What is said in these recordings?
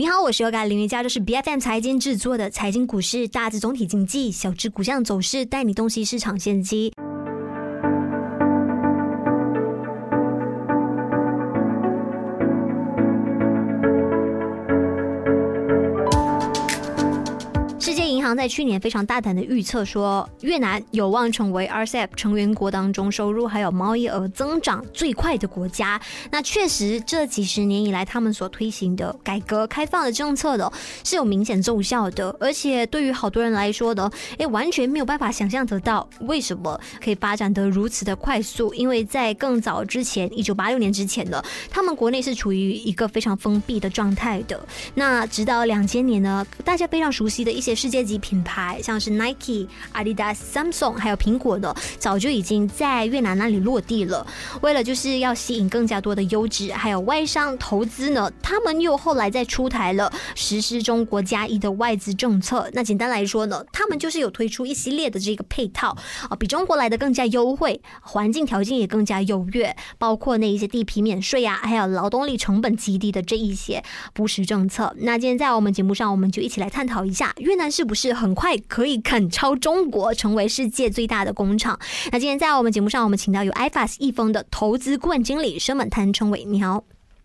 你好，我是优嘎林瑜伽，这是 B F M 财经制作的财经股市大致总体经济小至股项走势，带你洞悉市场先机。在去年非常大胆的预测说，越南有望成为 RCEP 成员国当中收入还有贸易额增长最快的国家。那确实，这几十年以来他们所推行的改革开放的政策的是有明显奏效的。而且对于好多人来说的，哎，完全没有办法想象得到为什么可以发展得如此的快速。因为在更早之前，一九八六年之前的，他们国内是处于一个非常封闭的状态的。那直到两千年呢，大家非常熟悉的一些世界级。品牌像是 Nike、Adidas、Samsung，还有苹果的，早就已经在越南那里落地了。为了就是要吸引更加多的优质还有外商投资呢，他们又后来再出台了实施中国加一的外资政策。那简单来说呢，他们就是有推出一系列的这个配套啊，比中国来的更加优惠，环境条件也更加优越，包括那一些地皮免税啊，还有劳动力成本极低的这一些扶持政策。那今天在我们节目上，我们就一起来探讨一下越南是不是。很快可以赶超中国，成为世界最大的工厂。那今天在我们节目上，我们请到有 iFast 易丰的投资顾问经理申满谭称伟，你好，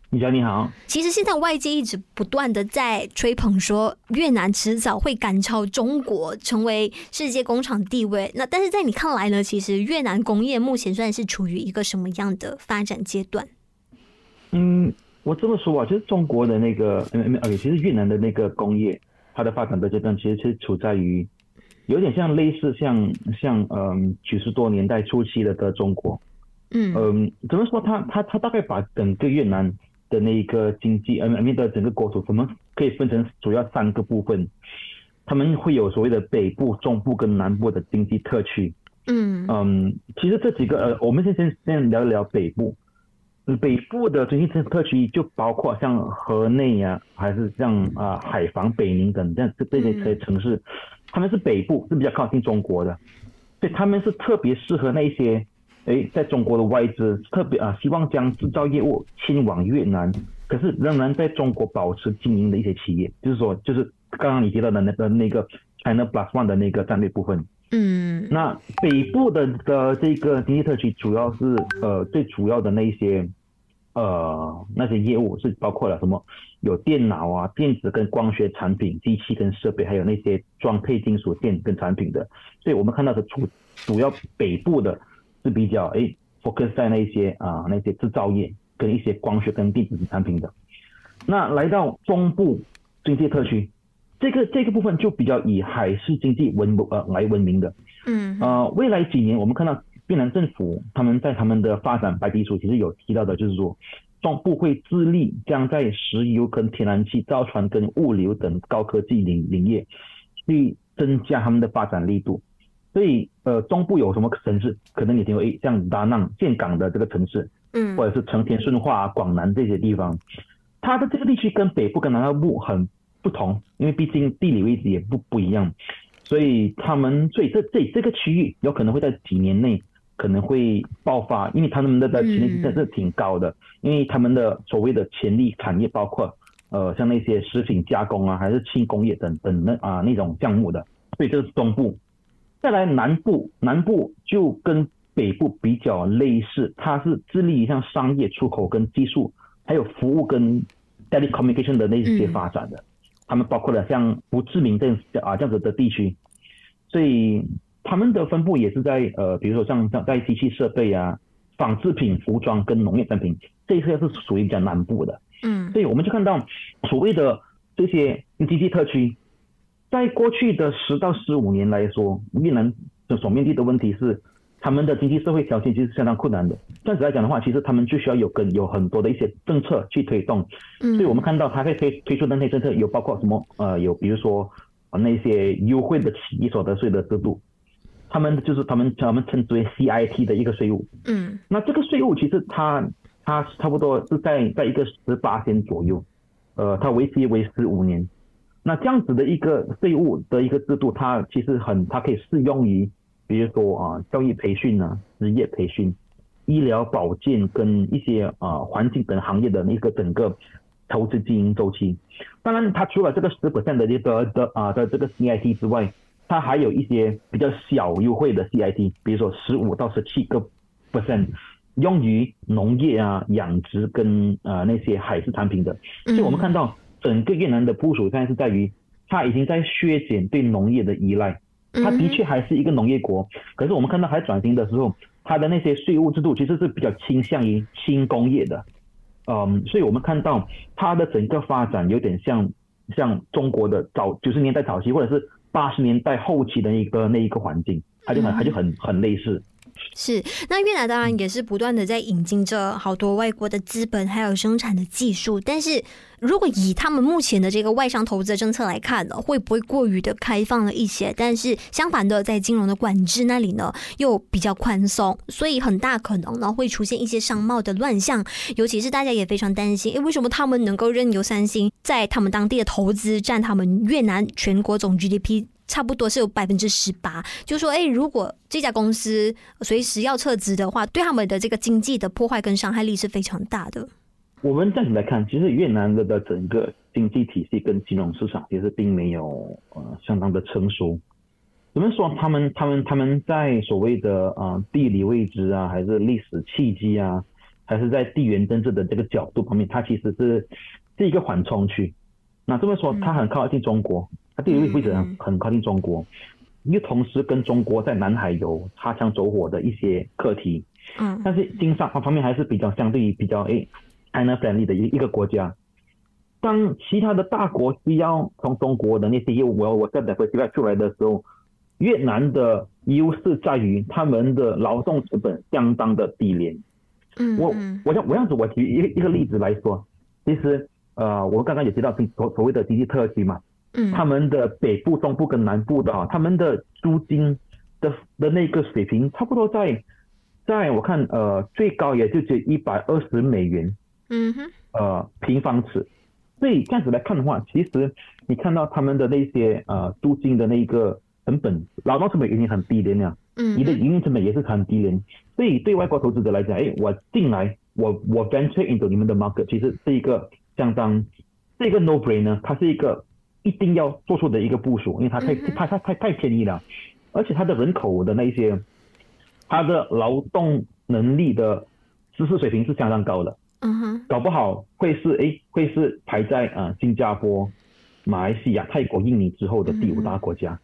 你好，你好。其实现在外界一直不断的在吹捧说，越南迟早会赶超中国，成为世界工厂地位。那但是在你看来呢？其实越南工业目前算是处于一个什么样的发展阶段？嗯，我这么说啊，就是中国的那个，嗯嗯，其实越南的那个工业。它的发展的阶段其实是处在于有点像类似像像嗯九十多年代初期的的中国，嗯嗯怎么说？它它它大概把整个越南的那一个经济呃面的整个国土，我们可以分成主要三个部分，他们会有所谓的北部、中部跟南部的经济特区。嗯嗯，其实这几个呃，我们先先先聊一聊北部。北部的经济特特区就包括像河内呀，还是像啊海防、北宁等这样这这些些城市，他们是北部是比较靠近中国的，所以他们是特别适合那一些哎在中国的外资特别啊希望将制造业务迁往越南，可是仍然在中国保持经营的一些企业，就是说就是刚刚你提到的那个那个 China Plus One 的那个战略部分。嗯，那北部的的这个经济特区主要是呃最主要的那一些呃那些业务是包括了什么？有电脑啊、电子跟光学产品、机器跟设备，还有那些装配金属电跟产品的。所以我们看到的主主要北部的是比较哎 focus 在那些啊那些制造业跟一些光学跟电子产品的。那来到中部经济特区。这个这个部分就比较以海事经济闻呃来闻名的，嗯呃，未来几年我们看到越南政府他们在他们的发展白皮书其实有提到的，就是说中部会致力将在石油跟天然气、造船跟物流等高科技领领域去增加他们的发展力度。所以呃，中部有什么城市？可能你听过诶，像达浪建港的这个城市，嗯，或者是成田顺化、广南这些地方，它的这个地区跟北部跟南部很。不同，因为毕竟地理位置也不不一样，所以他们所以这这这个区域有可能会在几年内可能会爆发，因为他们的的潜力真是挺高的，因为他们的所谓的潜力产业包括呃像那些食品加工啊，还是轻工业等等那啊那种项目的，所以这是东部。再来南部，南部就跟北部比较类似，它是致力于像商业出口跟技术，还有服务跟 telecommunication 的那些发展的。他们包括了像不知名这啊这样子的地区，所以他们的分布也是在呃，比如说像像在机器设备啊、纺织品、服装跟农业产品，这些是属于比较南部的。嗯，所以我们就看到所谓的这些经济特区，在过去的十到十五年来说，越南的所面对的问题是。他们的经济社会条件其实相当困难的。这样子来讲的话，其实他们就需要有跟有很多的一些政策去推动。嗯，所以我们看到他会推推出的那些政策，有包括什么？呃，有比如说那些优惠的企业所得税的制度，他们就是他们他们称之为 CIT 的一个税务。嗯，那这个税务其实它它差不多是在在一个十八天左右，呃，它为期为十五年。那这样子的一个税务的一个制度，它其实很它可以适用于。比如说啊，教育培训啊，职业培训、医疗保健跟一些啊环境等行业的那个整个投资经营周期。当然，它除了这个十 percent 的这个的啊的这个 CIT 之外，它还有一些比较小优惠的 CIT，比如说十五到十七个 percent，用于农业啊、养殖跟呃那些海事产品的。所以我们看到整个越南的部署现在是在于，它已经在削减对农业的依赖。它的确还是一个农业国，可是我们看到还转型的时候，它的那些税务制度其实是比较倾向于轻工业的。嗯，所以我们看到它的整个发展有点像像中国的早九十年代早期，或者是。八十年代后期的一个那一个环境，它就很它就很很类似。是，那越南当然也是不断的在引进着好多外国的资本，还有生产的技术。但是如果以他们目前的这个外商投资的政策来看呢，会不会过于的开放了一些？但是相反的，在金融的管制那里呢，又比较宽松，所以很大可能呢会出现一些商贸的乱象。尤其是大家也非常担心，诶，为什么他们能够任由三星在他们当地的投资占他们越南全国总 GDP？差不多是有百分之十八，就说，哎，如果这家公司随时要撤资的话，对他们的这个经济的破坏跟伤害力是非常大的。我们暂时来看，其实越南的整个经济体系跟金融市场其实并没有呃相当的成熟。怎么说？他们他们他们在所谓的呃地理位置啊，还是历史契机啊，还是在地缘政治的这个角度方面，它其实是是一个缓冲区。那这么说，它很靠近中国。它地理位置很很靠近中国，又同时跟中国在南海有擦枪走火的一些课题。嗯，但是经商方面还是比较相对于比较诶 China friendly 的一一个国家。当其他的大国需要从中国的那些业务，我我再等会出来的时候，越南的优势在于他们的劳动成本相当的低廉。嗯，我我想我这样子我举一一个例子来说，其实呃，我刚刚也提到所所谓的经济特区嘛。他们的北部、中部跟南部的啊，他们的租金的的那个水平差不多在，在我看呃最高也就只一百二十美元，嗯哼，呃平方尺，所以这样子来看的话，其实你看到他们的那些呃租金的那个成本，劳动成本已经很低廉了，嗯，你的营运成本也是很低廉，所以对外国投资者来讲，哎，我进来，我我 venture into 你们的 market，其实是一个相当是一个 no brainer，它是一个。一定要做出的一个部署，因为它太它太太太便宜了，而且它的人口的那些，它的劳动能力的知识水平是相当高的，嗯哼，搞不好会是哎会是排在啊新加坡、马来西亚、泰国、印尼之后的第五大国家，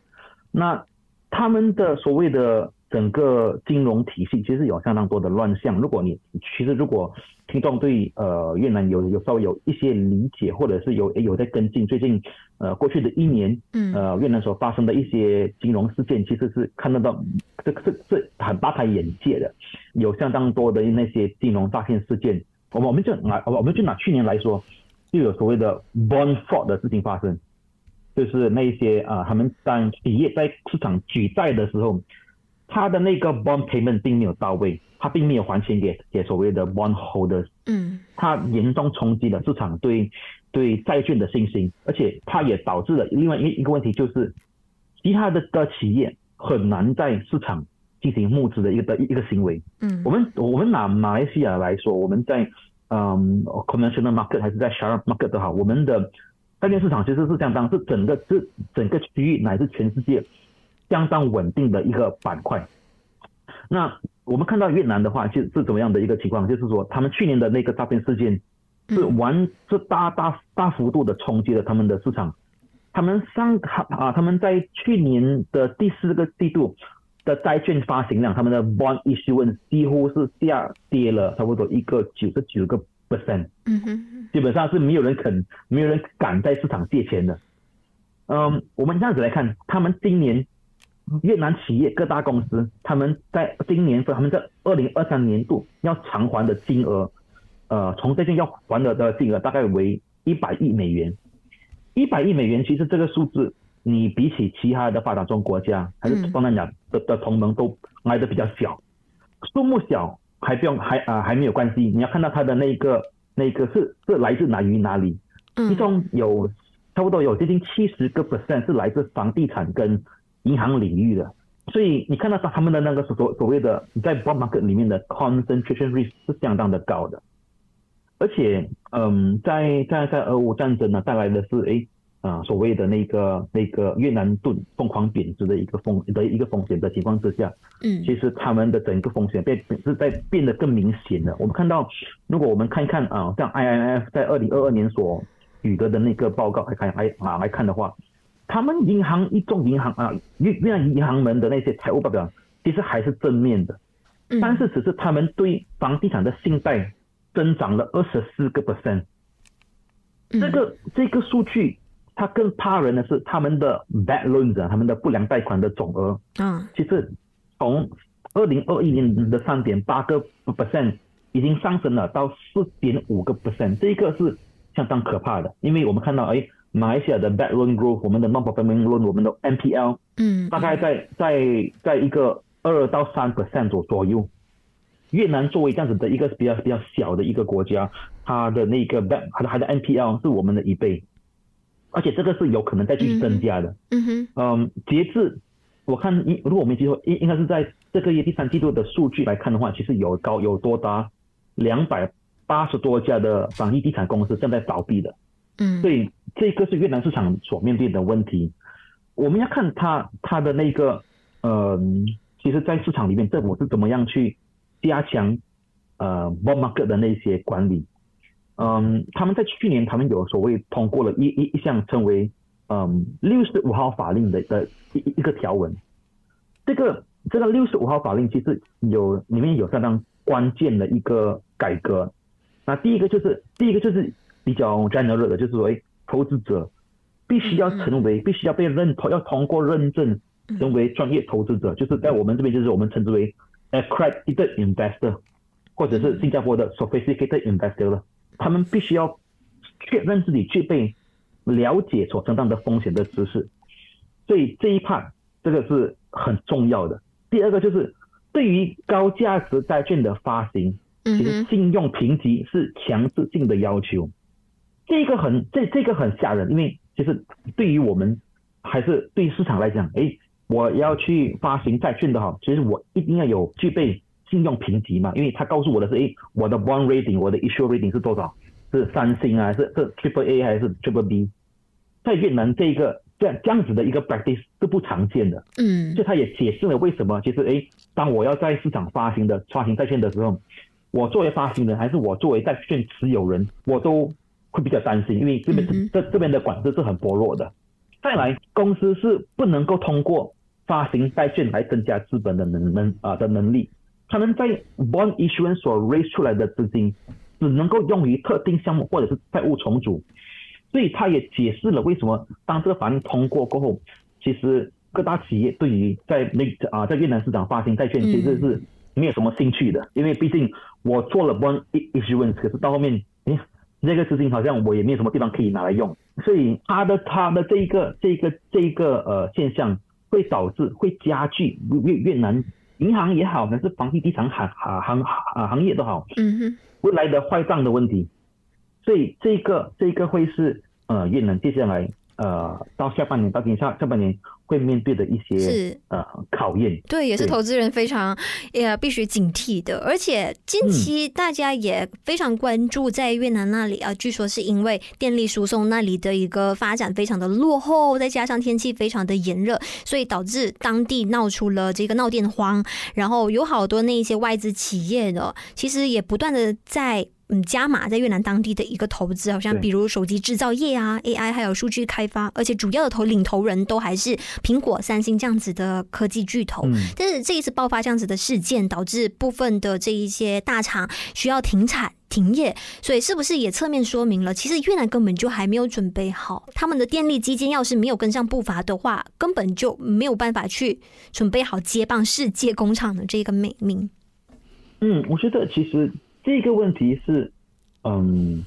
那他们的所谓的。整个金融体系其实有相当多的乱象。如果你其实如果听众对呃越南有有稍微有一些理解，或者是有有在跟进最近呃过去的一年，嗯呃越南所发生的一些金融事件，其实是看得到这个是是很大开眼界的，有相当多的那些金融诈骗事件。我们我们就拿我们就拿去年来说，就有所谓的 bond fraud 的事情发生，就是那一些啊他们当企业在市场举债的时候。他的那个 bond payment 并没有到位，他并没有还钱给给所谓的 bond holders，嗯，他严重冲击了市场对对债券的信心，而且它也导致了另外一一个问题，就是其他的的企业很难在市场进行募资的一个的一个行为。嗯，我们我们拿马来西亚来说，我们在嗯 conventional market 还是在 share market 都好，我们的债券市场其实是相当是整个是整个区域乃至全世界。相当稳定的一个板块。那我们看到越南的话，就是怎么样的一个情况？就是说，他们去年的那个诈骗事件是完是大大大幅度的冲击了他们的市场。他们上啊，他们在去年的第四个季度的债券发行量，他们的 bond issuance 几乎是下跌了差不多一个九十九个 percent。嗯哼，基本上是没有人肯，没有人敢在市场借钱的。嗯，我们这样子来看，他们今年。越南企业各大公司，他们在今年份，他们在二零二三年度要偿还的金额，呃，从这件要还的的金额大概为一百亿美元。一百亿美元，其实这个数字，你比起其他的发展中国家还是东南亚的的同盟都来的比较小。数目小还不用还啊还没有关系，你要看到它的那个那个是是来自哪于哪里？其中有差不多有接近七十个 percent 是来自房地产跟。银行领域的，所以你看到他他们的那个所所谓的在 bond market 里面的 concentration risk 是相当的高的。而且嗯，在在在俄乌战争呢带来的是哎啊所谓的那个那个越南盾疯狂贬值的一个风的一个风险的情况之下，嗯其实他们的整个风险变是在变得更明显的。我们看到，如果我们看一看啊，像 IMF 在二零二二年所举得的那个报告来看来啊来看的话，他们银行一众银行啊越越南银行们的那些财务报表其实还是正面的，嗯，但是只是他们对房地产的信贷增长了二十四个 percent。嗯。这个这个数据，它更怕人的是他们的 bad loans 啊，他们的不良贷款的总额，嗯其实从二零二一年的三点八个 percent 已经上升了到四点五个 percent，这个是相当可怕的，因为我们看到，哎，马来西亚的 bad loan growth，我们的 non-performing loan，我们的 NPL 嗯大概在在在一个二到三 percent 左左右。越南作为这样子的一个比较比较小的一个国家，它的那个 bad 它的它的 NPL 是我们的一倍，而且这个是有可能再继续增加的。嗯哼嗯，截至我看，应如果我没记错，应应该是在这个月第三季度的数据来看的话，其实有高有多达两百八十多家的防疫地产公司正在倒闭的。嗯，所以这个是越南市场所面对的问题。我们要看它它的那个，呃，其实，在市场里面，政府是怎么样去加强呃 b o market 的那些管理。嗯，他们在去年，他们有所谓通过了一一一项称为嗯六十五号法令的的一一一个条文。这个这个六十五号法令其实有里面有相当关键的一个改革。那第一个就是第一个就是比较 general 的，就是说，哎，投资者必须要成为，必须要被认同，要通过认证成为专业投资者，就是在我们这边就是我们称之为 accredited investor，或者是新加坡的 sophisticated investor 了。他们必须要确认自己具备了解所承担的风险的知识，所以这一 part 这个是很重要的。第二个就是对于高价值债券的发行，嗯其实信用评级是强制性的要求，这个很这这个很吓人，因为其实对于我们还是对市场来讲，诶，我要去发行债券的哈，其实我一定要有具备信用评级嘛，因为他告诉我的是，诶，我的 bond rating，我的 issue rating 是多少？是三星啊，是是 triple A 还是 triple B？在越南这一个这样这样子的一个 practice 是不常见的。嗯就他也解释了为什么，其实诶，当我要在市场发行的发行债券的时候，我作为发行人还是我作为债券持有人，我都会比较担心，因为这边、嗯这这边的管制是很薄弱的。再来，公司是不能够通过发行债券来增加资本的能能啊的能力，他们在 bond issuance 所 raise 出来的资金只能够用于特定项目或者是债务重组。所以他也解释了为什么当这个法案通过过后，其实各大企业对于在那啊在越南市场发行债券其实是没有什么兴趣的，因为毕竟我做了 bond issuance，可是到后面，哎，这个资金好像我也没有什么地方可以拿来用，所以他的他的这一个这一个这一个呃现象会导致会加剧越越南银行也好，还是房地地产行行行啊行业都好，嗯哼。未来的坏账的问题，所以这个这个会是呃越南接下来呃到下半年到今下下半年会面对的一些是。呃考验。对，也是投资人非常也必须警惕的，而且近期大家也非常关注在越南那里啊，据说是因为电力输送那里的一个发展非常的落后，再加上天气非常的炎热，所以导致当地闹出了这个闹电荒，然后有好多那一些外资企业的，其实也不断的在。嗯，加码在越南当地的一个投资，好像比如手机制造业啊、AI 还有数据开发，而且主要的投领头人都还是苹果、三星这样子的科技巨头。嗯，但是这一次爆发这样子的事件，导致部分的这一些大厂需要停产。停业，所以是不是也侧面说明了，其实越南根本就还没有准备好，他们的电力基建要是没有跟上步伐的话，根本就没有办法去准备好接棒世界工厂的这个美名。嗯，我觉得其实这个问题是，嗯，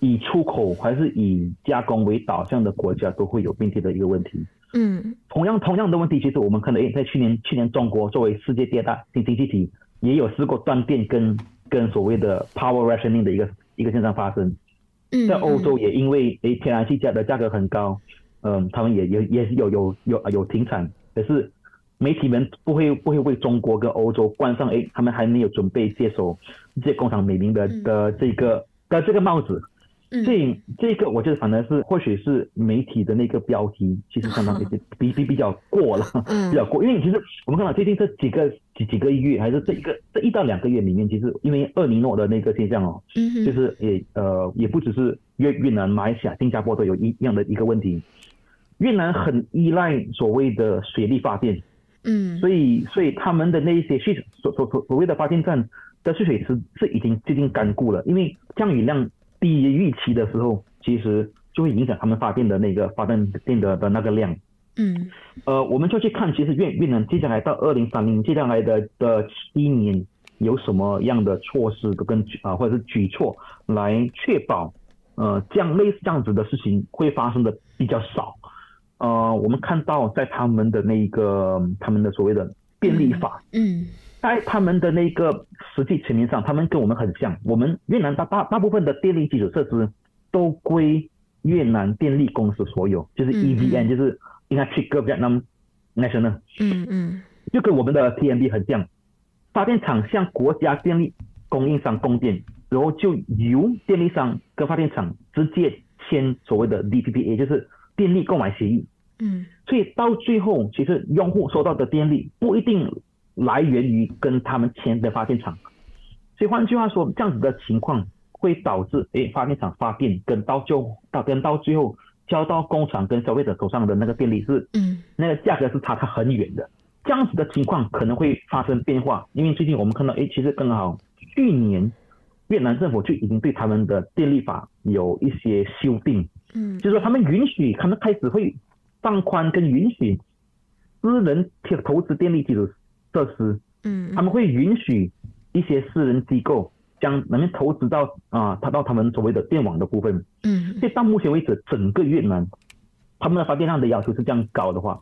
以出口还是以加工为导向的国家都会有面对的一个问题。嗯同样同样的问题，其实我们看到，诶，在去年去年中国作为世界第二大经经济体，也有试过断电跟跟所谓的 power rationing 的一个一个现象发生。嗯，在欧洲也因为诶天然气价的价格很高，嗯，他们也也也是有有有有停产，可是媒体们不会不会为中国跟欧洲冠上诶他们还没有准备接手这些工厂美名的嗯的这个的这个帽子。嗯所以这个我觉得反而是或许是媒体的那个标题，其实相当 比比比比较过了，嗯比较过。因为其实我们看到最近这几个几几个月，还是这一个这一到两个月里面，其实因为厄尼诺的那个现象哦，就是也呃也不只是越越南、马来西亚、新加坡都有一样的一个问题。越南很依赖所谓的水力发电，嗯所以所以他们的那一些蓄所所所所谓的发电站的蓄水池是已经接近干枯了，因为降雨量低于预期的时候，其实就会影响他们发电的那个发电电的的那个量。嗯呃，我们就去看，其实越越南接下来到二零三零接下来的的七年有什么样的措施跟啊、或者是举措来确保呃这样类似这样子的事情会发生的比较少。呃，我们看到在他们的那个他们的所谓的便利法，嗯在他们的那个实际层面上，他们跟我们很像。我们越南大大大部分的电力基础设施都归越南电力公司所有，就是嗯 EVN，、嗯就是 Electric Vietnam National，嗯嗯就跟我们的 TMB 很像。发电厂向国家电力供应商供电，然后就由电力商跟发电厂直接签所谓的 DPPA，就是电力购买协议。嗯所以到最后，其实用户收到的电力不一定来源于跟他们签的发电厂。所以换句话说，这样子的情况会导致，诶，发电厂发电跟到就到跟到最后交到工厂跟消费者手上的那个电力是嗯那个价格是差它很远的。这样子的情况可能会发生变化，因为最近我们看到，诶，其实刚好去年越南政府就已经对他们的电力法有一些修订，嗯就是说他们允许，他们开始会放宽跟允许私人投投资电力基础设施，嗯他们会允许一些私人机构将能够投资到啊，他到他们所谓的电网的部分。嗯所以到目前为止，整个越南他们的发电量的要求是这样高的话，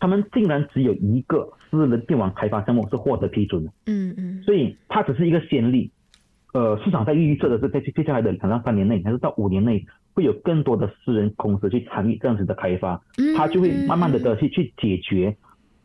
他们竟然只有一个私人电网开发项目是获得批准的。嗯嗯所以它只是一个先例。呃，市场在预测的是，在接接下来的两到三年内，还是到五年内，会有更多的私人公司去参与这样子的开发，嗯，它就会慢慢的的去去解决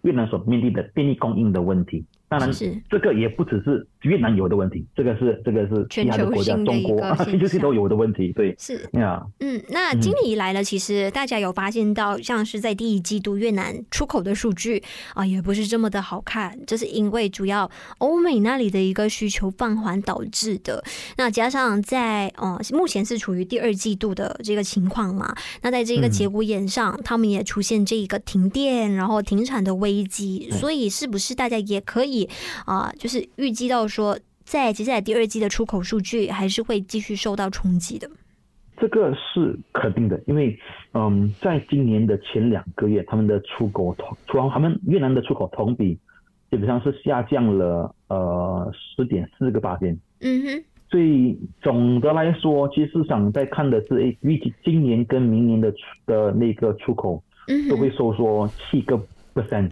越南所面临的电力供应的问题。当然，是。这个也不只是越南有的问题，这个是这个是其他的国家，全球性的中国全球性都有的问题。对，是。呀，嗯，那今年以来呢，其实大家有发现到，像是在第一季度越南出口的数据啊，也不是这么的好看，这是因为主要欧美那里的一个需求放缓导致的。那加上在呃目前是处于第二季度的这个情况嘛，那在这个嗯。节骨眼上，他们也出现这一个停电，然后停产的危机，所以是不是大家也可以啊、就是预计到说，在接下来第二季的出口数据还是会继续受到冲击的。这个是肯定的，因为嗯，在今年的前两个月，他们的出口同，出他们越南的出口同比基本上是下降了呃十点四个八点。嗯哼。所以总的来说，其实市场在看的是，诶，预计今年跟明年的出的那个出口都会收缩七个 percent。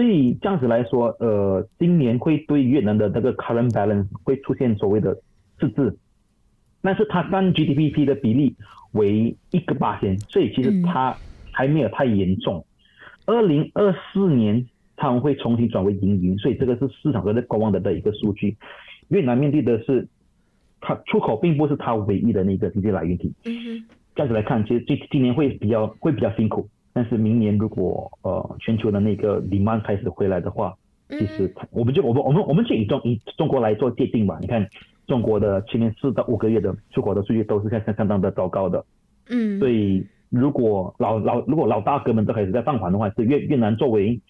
所以这样子来说，呃，今年会对越南的那个 current balance 会出现所谓的赤字，但是它占 GDP 的比例为一个八千，所以其实它还没有太严重。二零二四年他们会重新转为盈余，所以这个是市场在观望的的一个数据。越南面对的是，它出口并不是它唯一的那个经济来源体。嗯哼，这样子来看，其实今今年会比较会比较辛苦，但是明年如果呃全球的那个 demand 开始回来的话，其实我们就我们我们我们就以中以中国来做界定吧。你看中国的前面四到五个月的出口的数据都是相相相当的糟糕的，嗯，所以如果老老如果老大哥们都开始在放缓的话，是越越南作为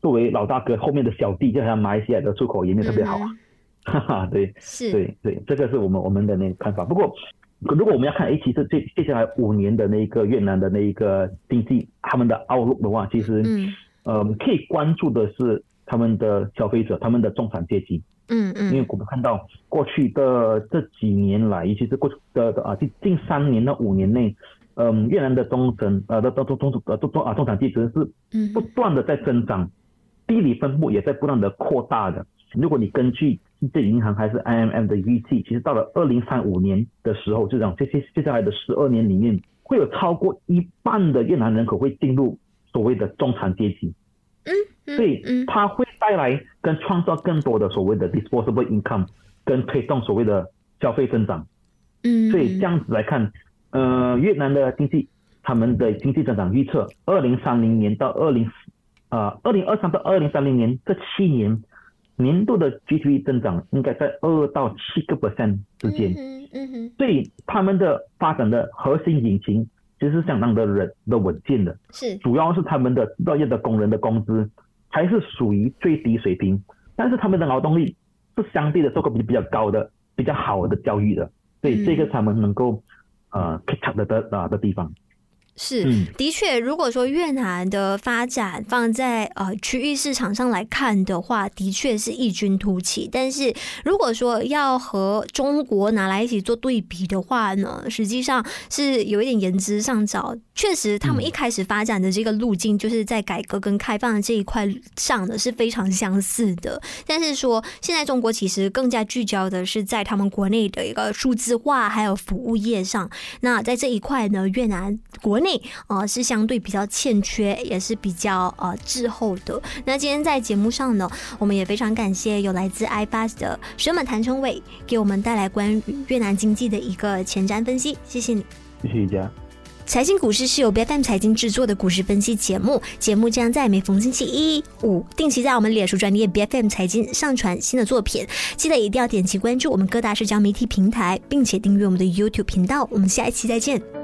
作为老大哥后面的小弟，就像马来西亚的出口也没有特别好啊，哈哈，对。嗯是，对对，这个是我们我们的那个看法。不过，如果我们要看，哎，其实接接下来五年的那个越南的那一个经济，他们的 outlook 的话，其实，嗯呃，可以关注的是他们的消费者，他们的中产阶级，嗯嗯因为嗯我们看到过去的这几年来，尤其是过去的的啊近近三年到五年内，嗯，越南的中层呃的中中中呃中中啊中产阶级是嗯不断的在增长，地理分布也在不断的扩大的。如果你根据世界银行还是 IMM 的预计，其实到了二零三五年的时候，就讲这些接下来的十二年里面，会有超过一半的越南人口会进入所谓的中产阶级，嗯，所以嗯。它会带来跟创造更多的所谓的 disposable income，跟推动所谓的消费增长。嗯，所以这样子来看，呃，越南的经济，他们的经济增长预测，二零三零年到二零，呃，二零二三到二零三零年这七年，年度的 GDP 增长应该在二到七个 percent 之间。嗯嗯哼，所以他们的发展的核心引擎其实是相当的稳的稳健的，是，主要是他们的制造业的工人的工资还是属于最低水平，但是他们的劳动力是相对的受过比比较高的、比较好的教育的，所以这个他们能够呃 catch up 的的啊的地方。是，嗯的确，如果说越南的发展放在呃区域市场上来看的话，的确是异军突起。但是如果说要和中国拿来一起做对比的话呢，实际上是有一点言之尚早。确实，他们一开始发展的这个路径，就是在改革跟开放的这一块上呢是非常相似的。但是说，现在中国其实更加聚焦的是在他们国内的一个数字化还有服务业上。那在这一块呢，越南国内呃是相对比较欠缺，也是比较呃滞后的。那今天在节目上呢，我们也非常感谢有来自 iFast 的学满谭成伟给我们带来关于越南经济的一个前瞻分析，谢谢你。谢谢大家。财经股市是由 BFM 财经制作的股市分析节目，节目将在每逢星期一、五定期在我们脸书专业 BFM 财经上传新的作品，记得一定要点击关注我们各大社交媒体平台，并且订阅我们的 YouTube 频道。我们下一期再见。